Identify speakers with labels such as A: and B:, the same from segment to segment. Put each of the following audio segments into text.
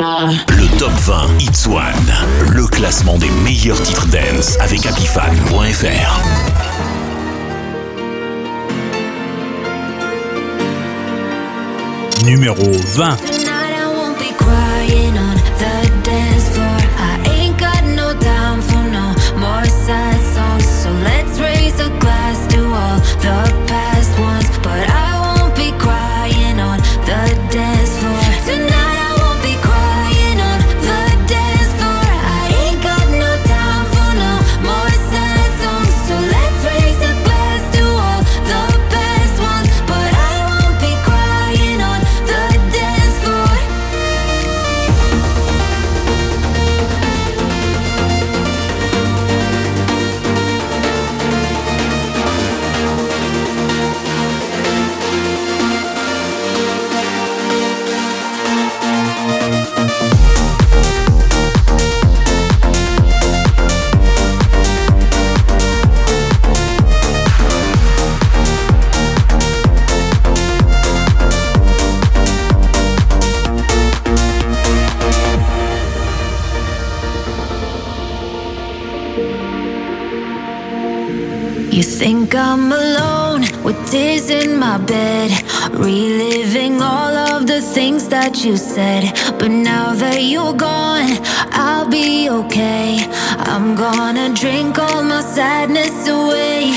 A: Le top 20 It's One, le classement des meilleurs titres dance avec happyfan.fr.
B: Numéro 20.
C: on the dance for I ain't got no down for no more sad songs. So let's raise a glass to all the past. Think I'm alone with tears in my
D: bed, reliving all
C: of
E: the things that you
F: said. But now that
G: you're gone, I'll be
E: okay. I'm
F: gonna drink all my
C: sadness away.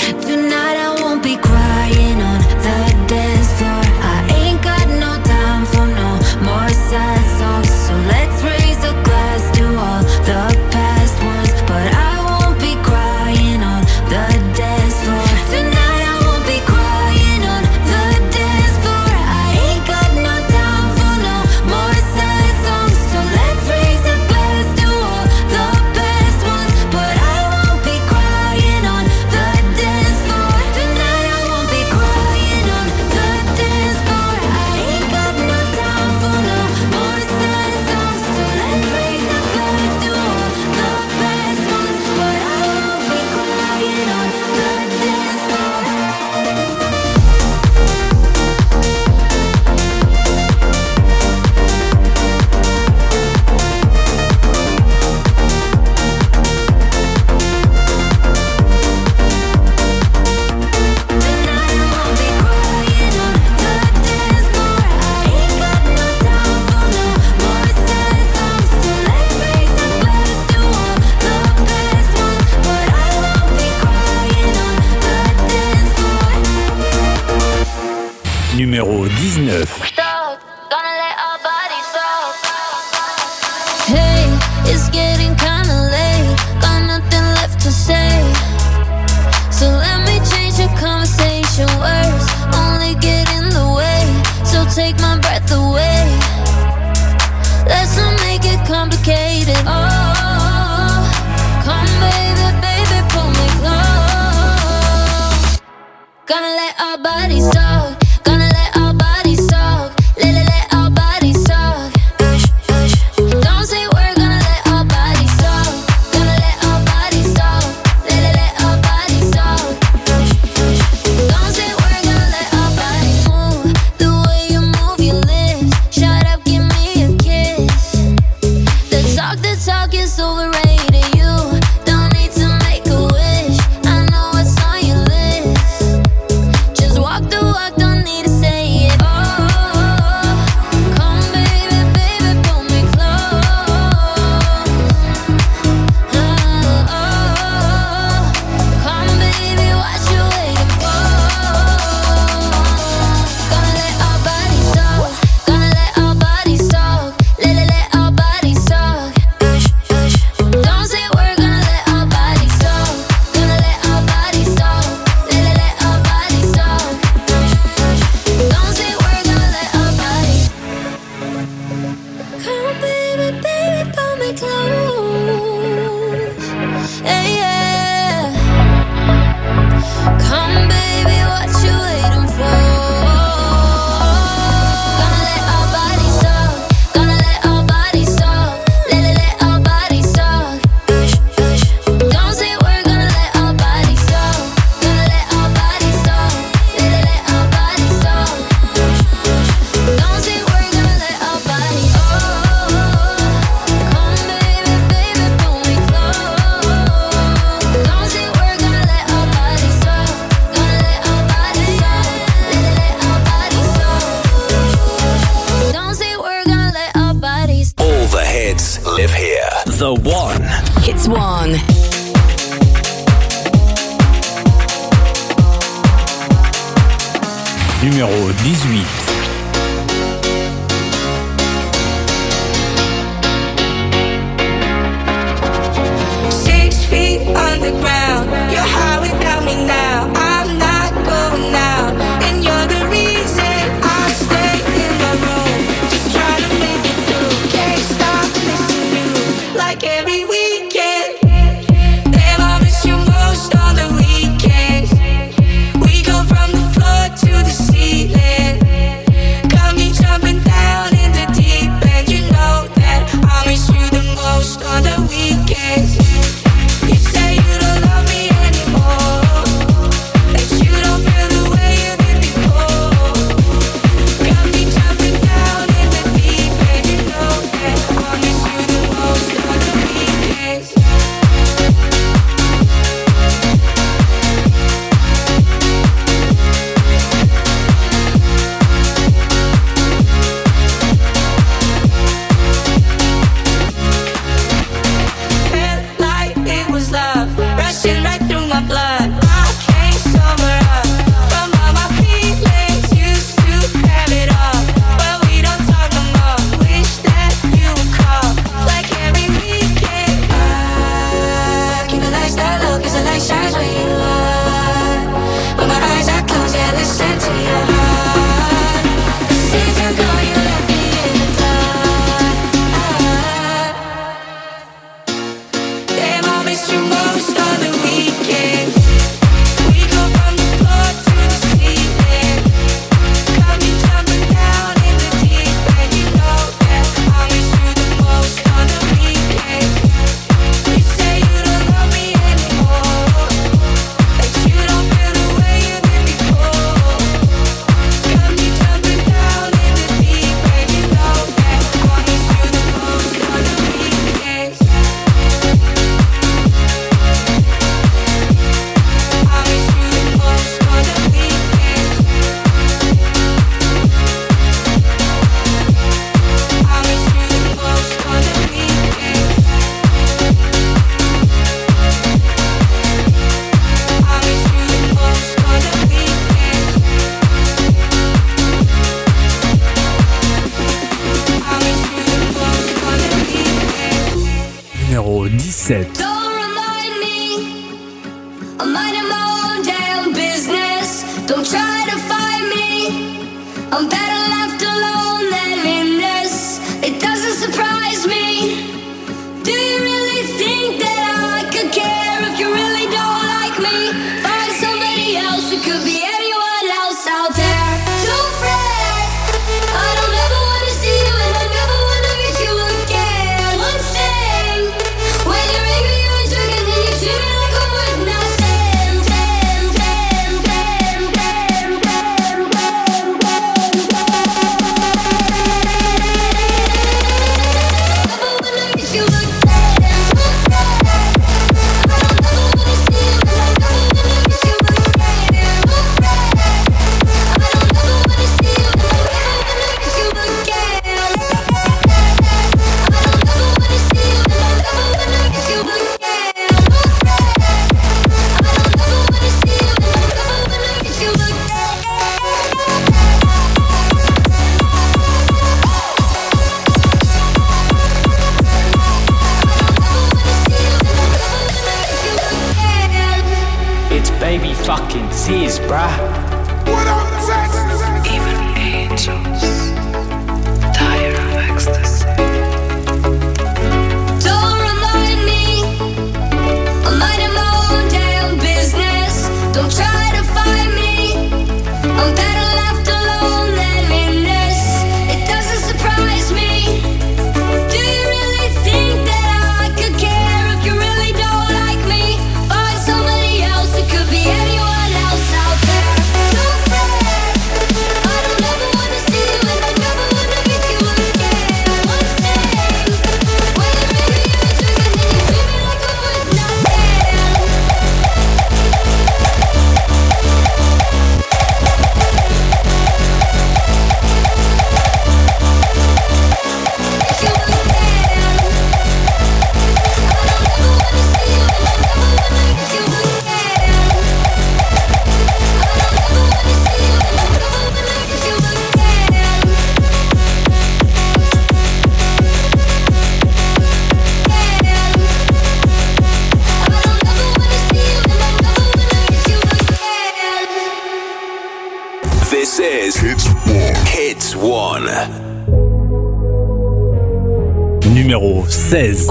C: Numéro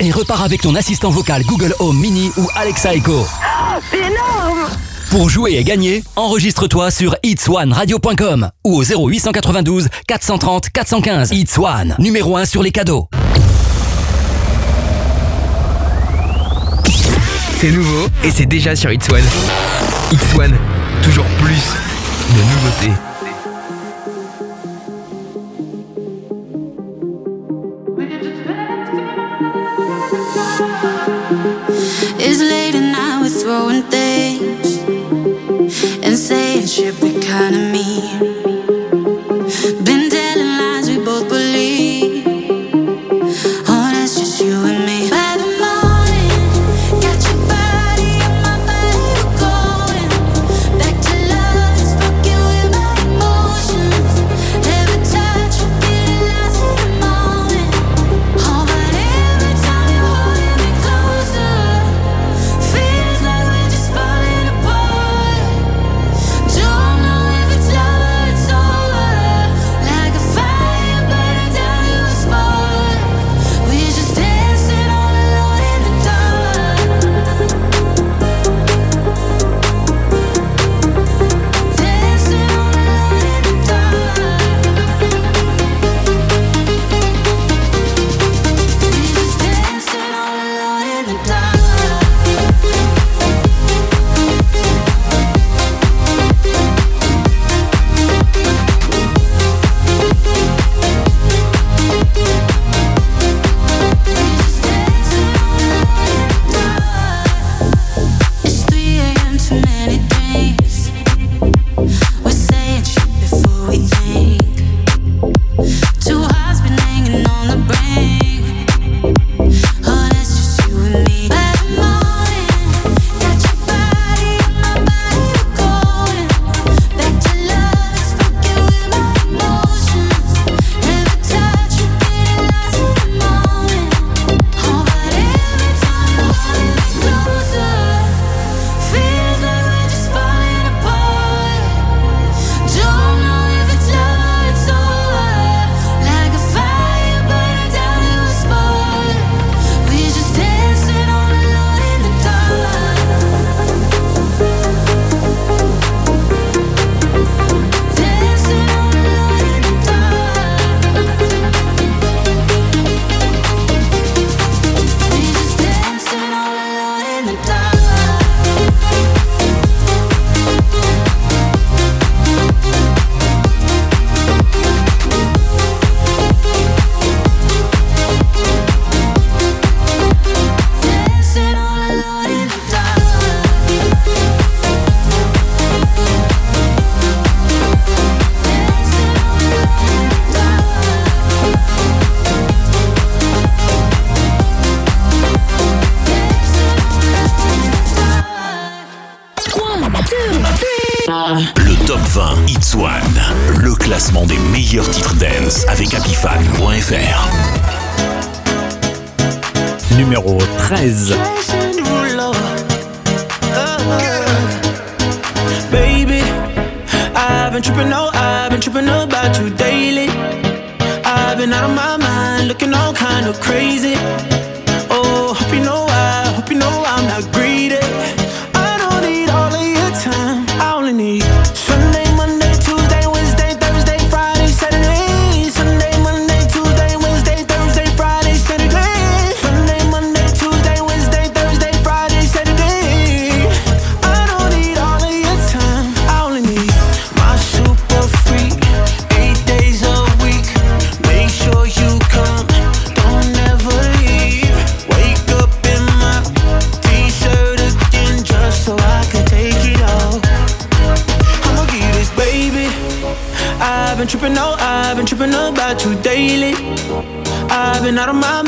C: Et repars avec ton assistant vocal Google Home Mini ou Alexa Echo.
H: Oh, c'est énorme
C: Pour jouer et gagner, enregistre-toi sur itswanradio.com ou au 0892 430 415 itswan, numéro 1 sur les cadeaux.
I: C'est nouveau et c'est déjà sur itswan. Itswan, toujours plus de nouveautés.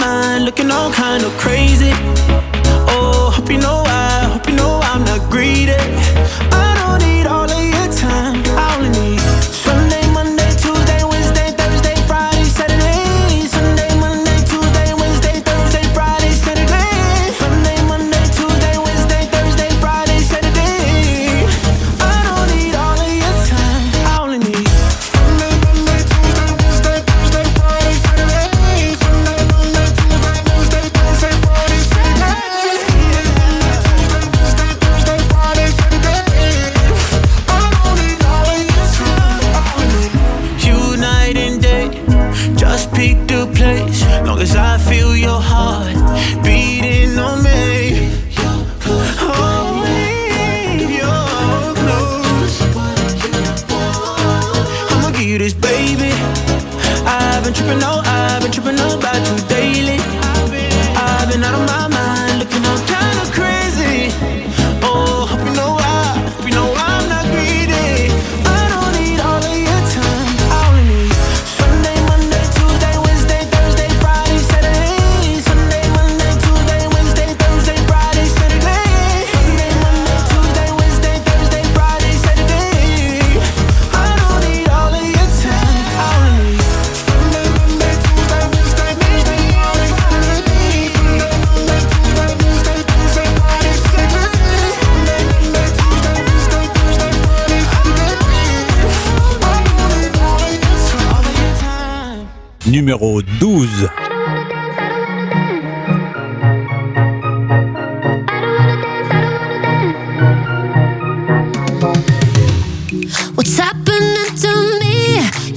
J: mind, looking all kind of crazy. Oh, hope you know I, hope you know I'm not greedy. I don't need all of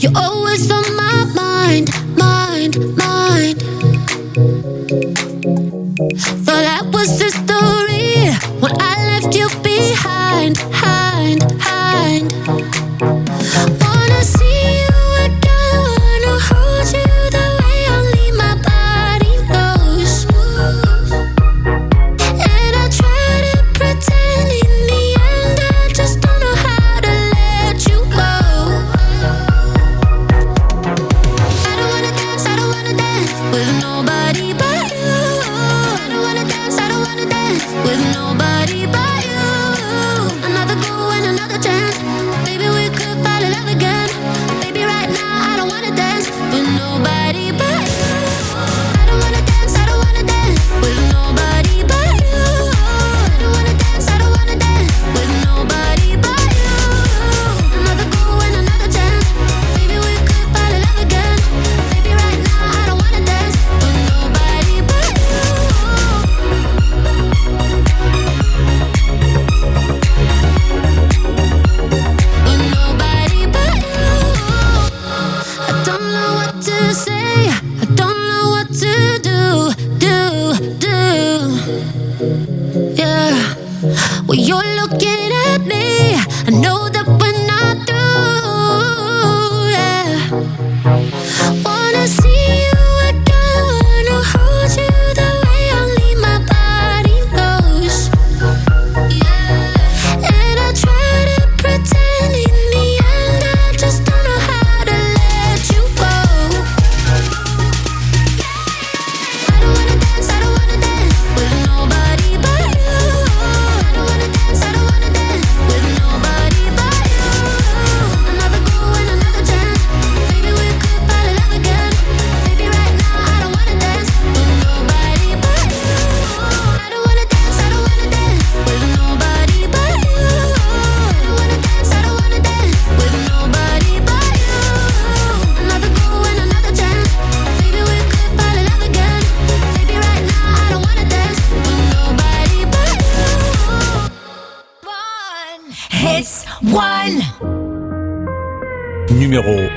C: You're always on my mind, mind, mind. Thought I was just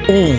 K: Numéro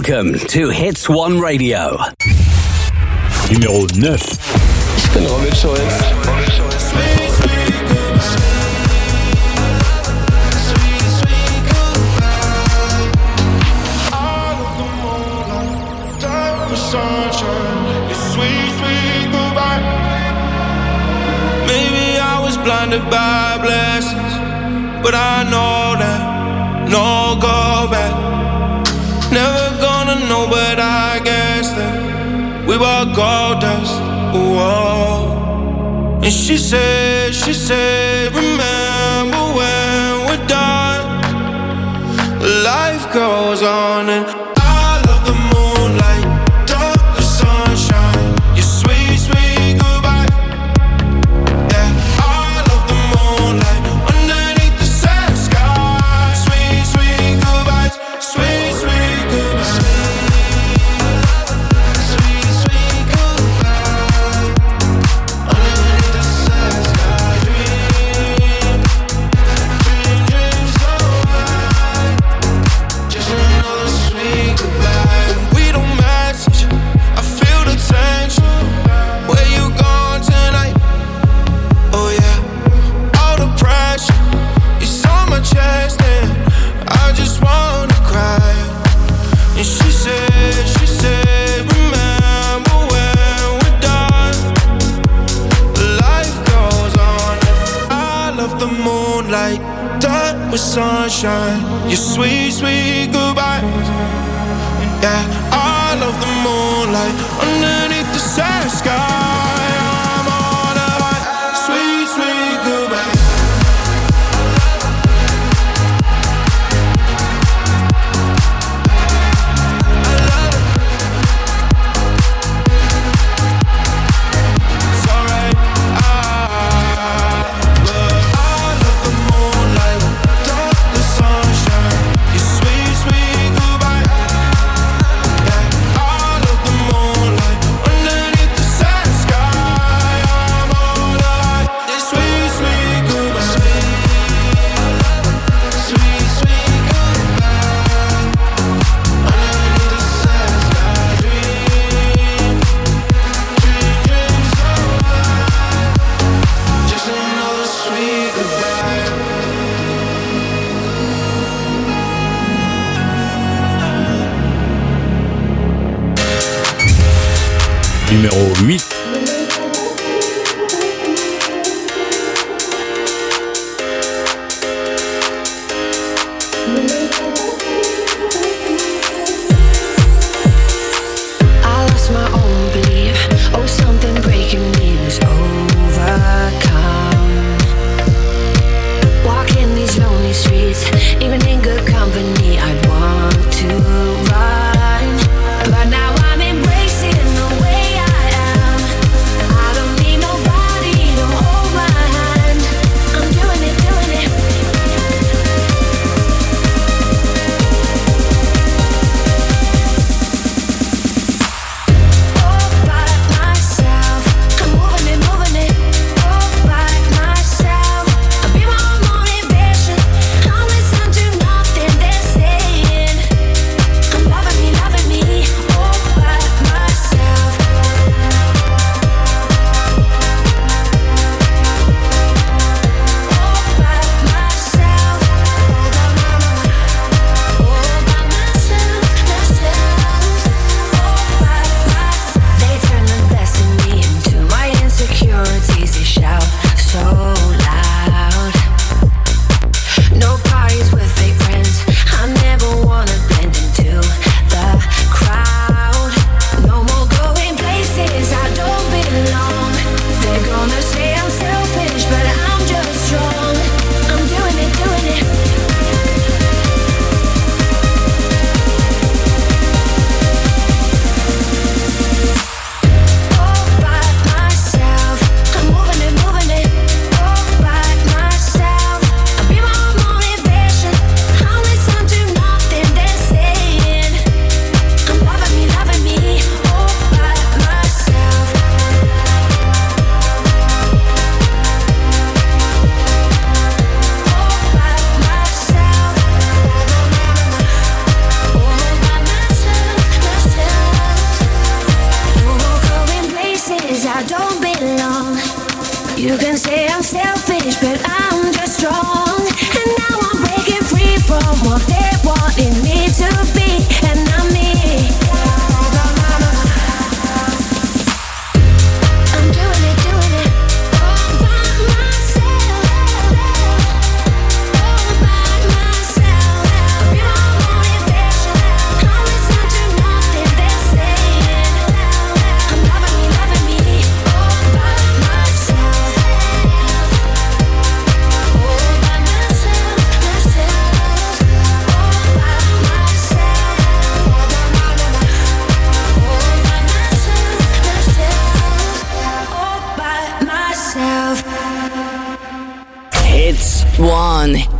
A: Welcome to Hits One Radio.
K: Numéro 9.
L: Ich
M: bin Robin Schulz. blinded by blessings, but I know that no go back. Never don't know, but I guess that we were gold dust. Oh, And she said, she said, remember when we're done? Life goes on and sunshine, your sweet, sweet goodbyes. Yeah, I love the moonlight underneath the sad sky.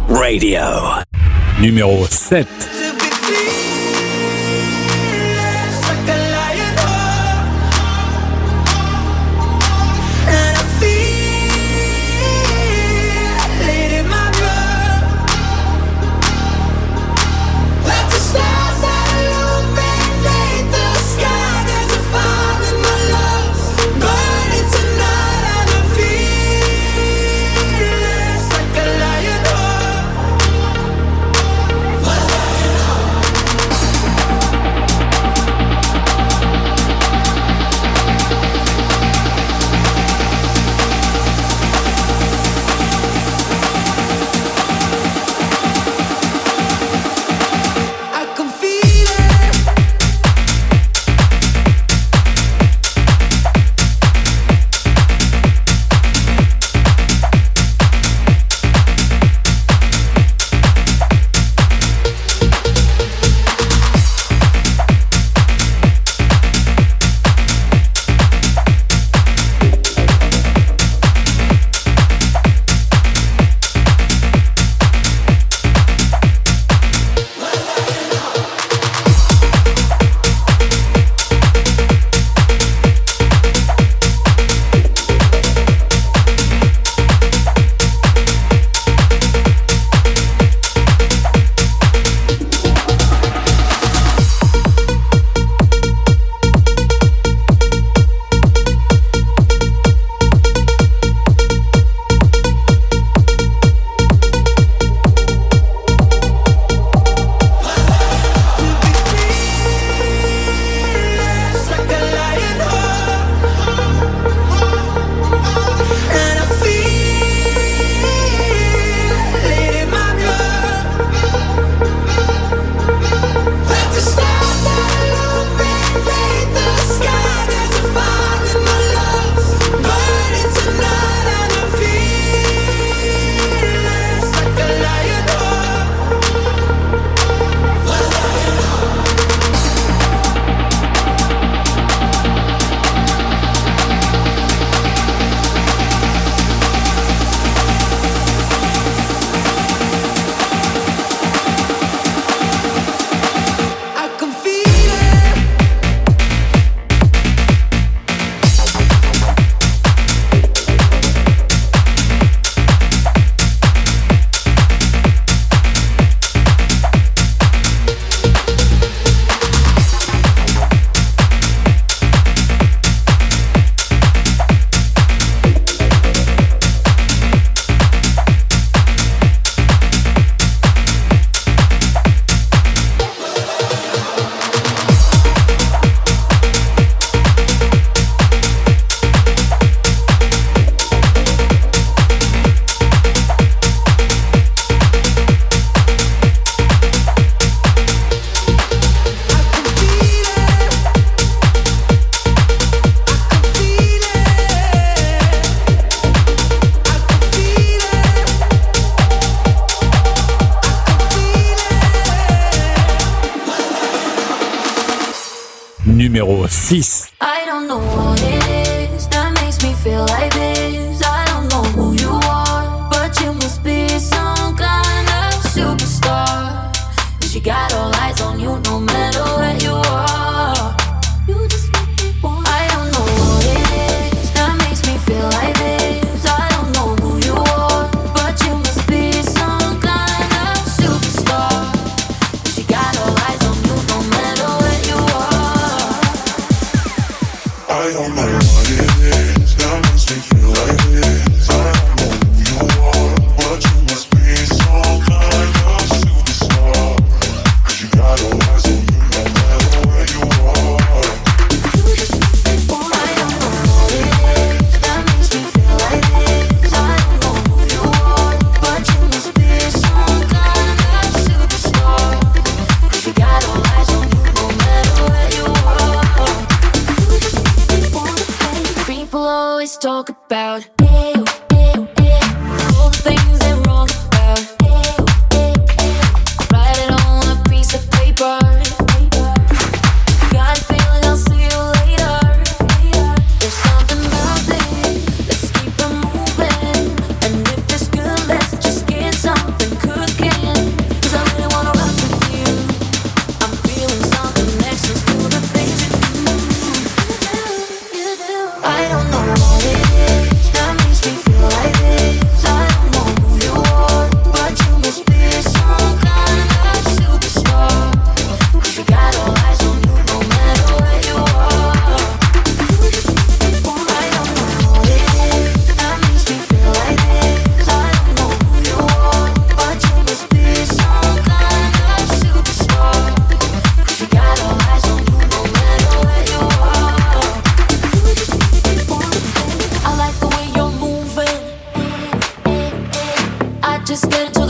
M: Radio.
K: numéro
B: 7.
C: On you no matter just
N: get into the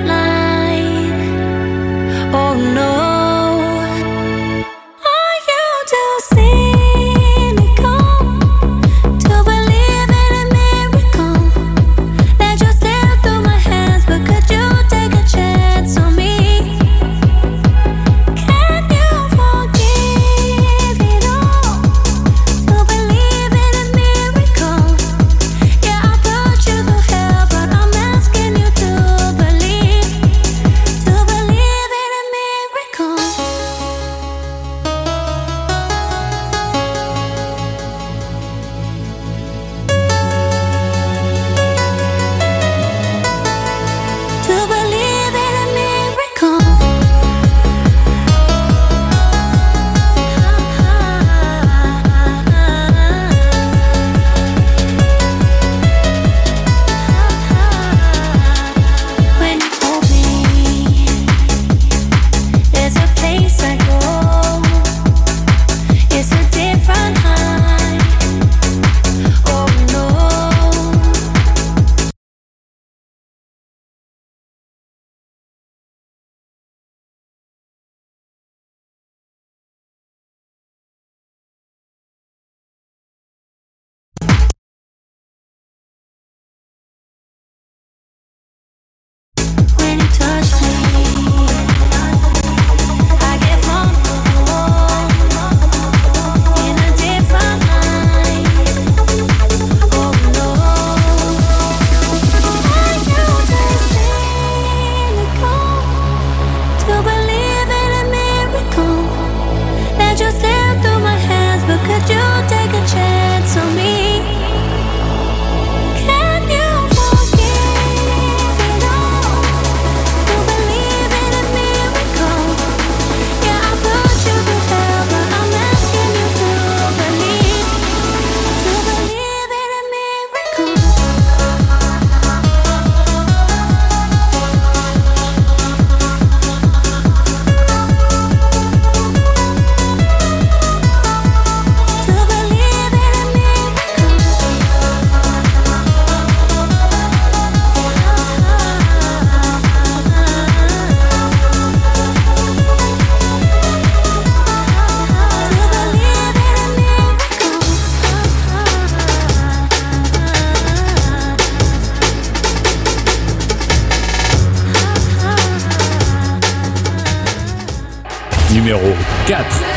O: Numéro
C: 4.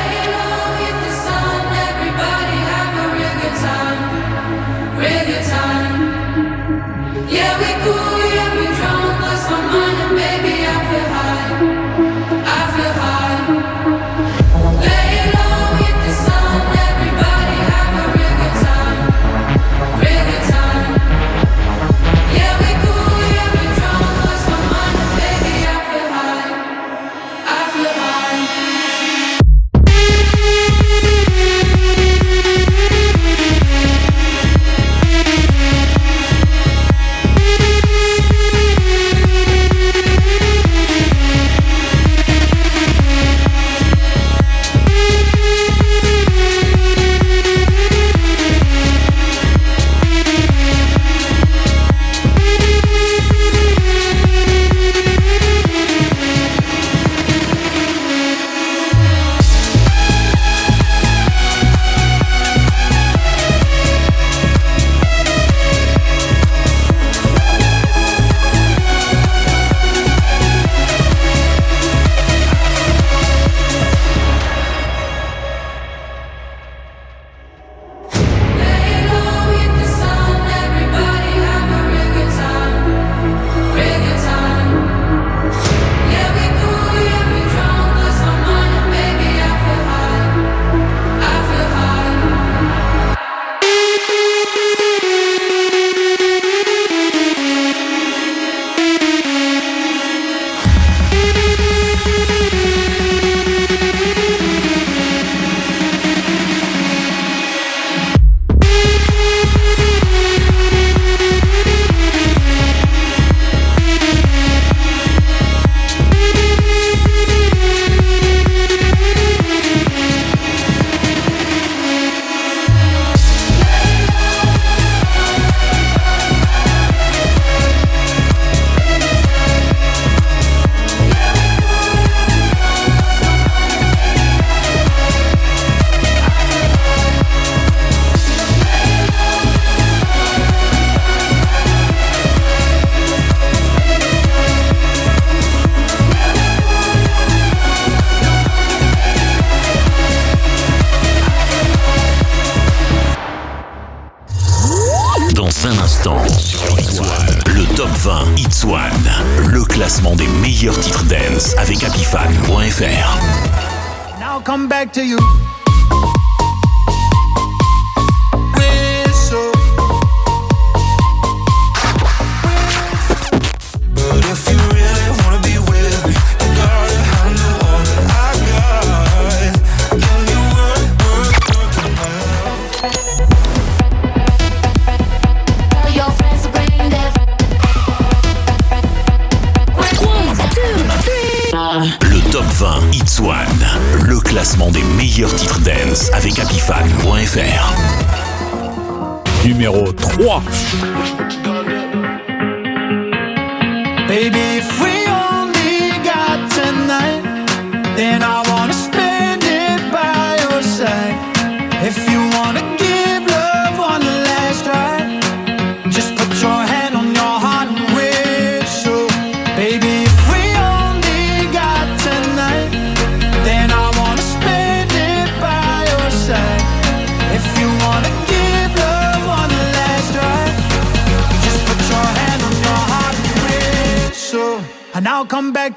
C: Back to you.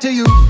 C: To you.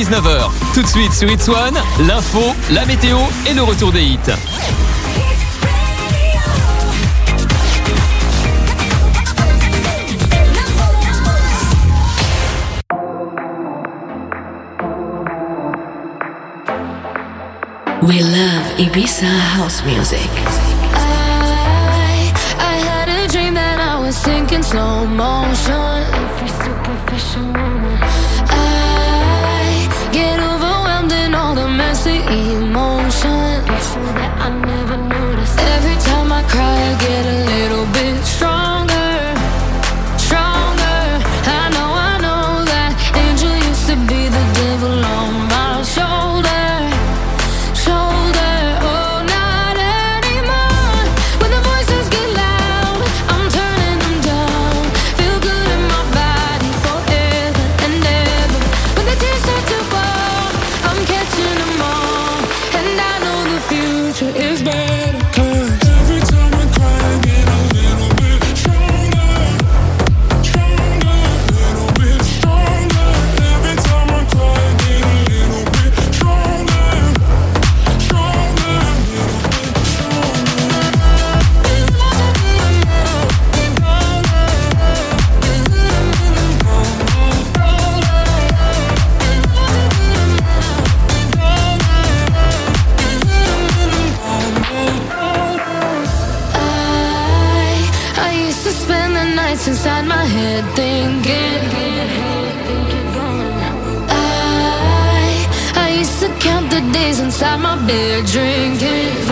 P: 19h. Tout de suite sur It's One, l'info, la météo et le retour des hits.
Q: We love Ibiza house music.
C: cry, get a little bit strong. thinking. I I used to count the days inside my bed drinking.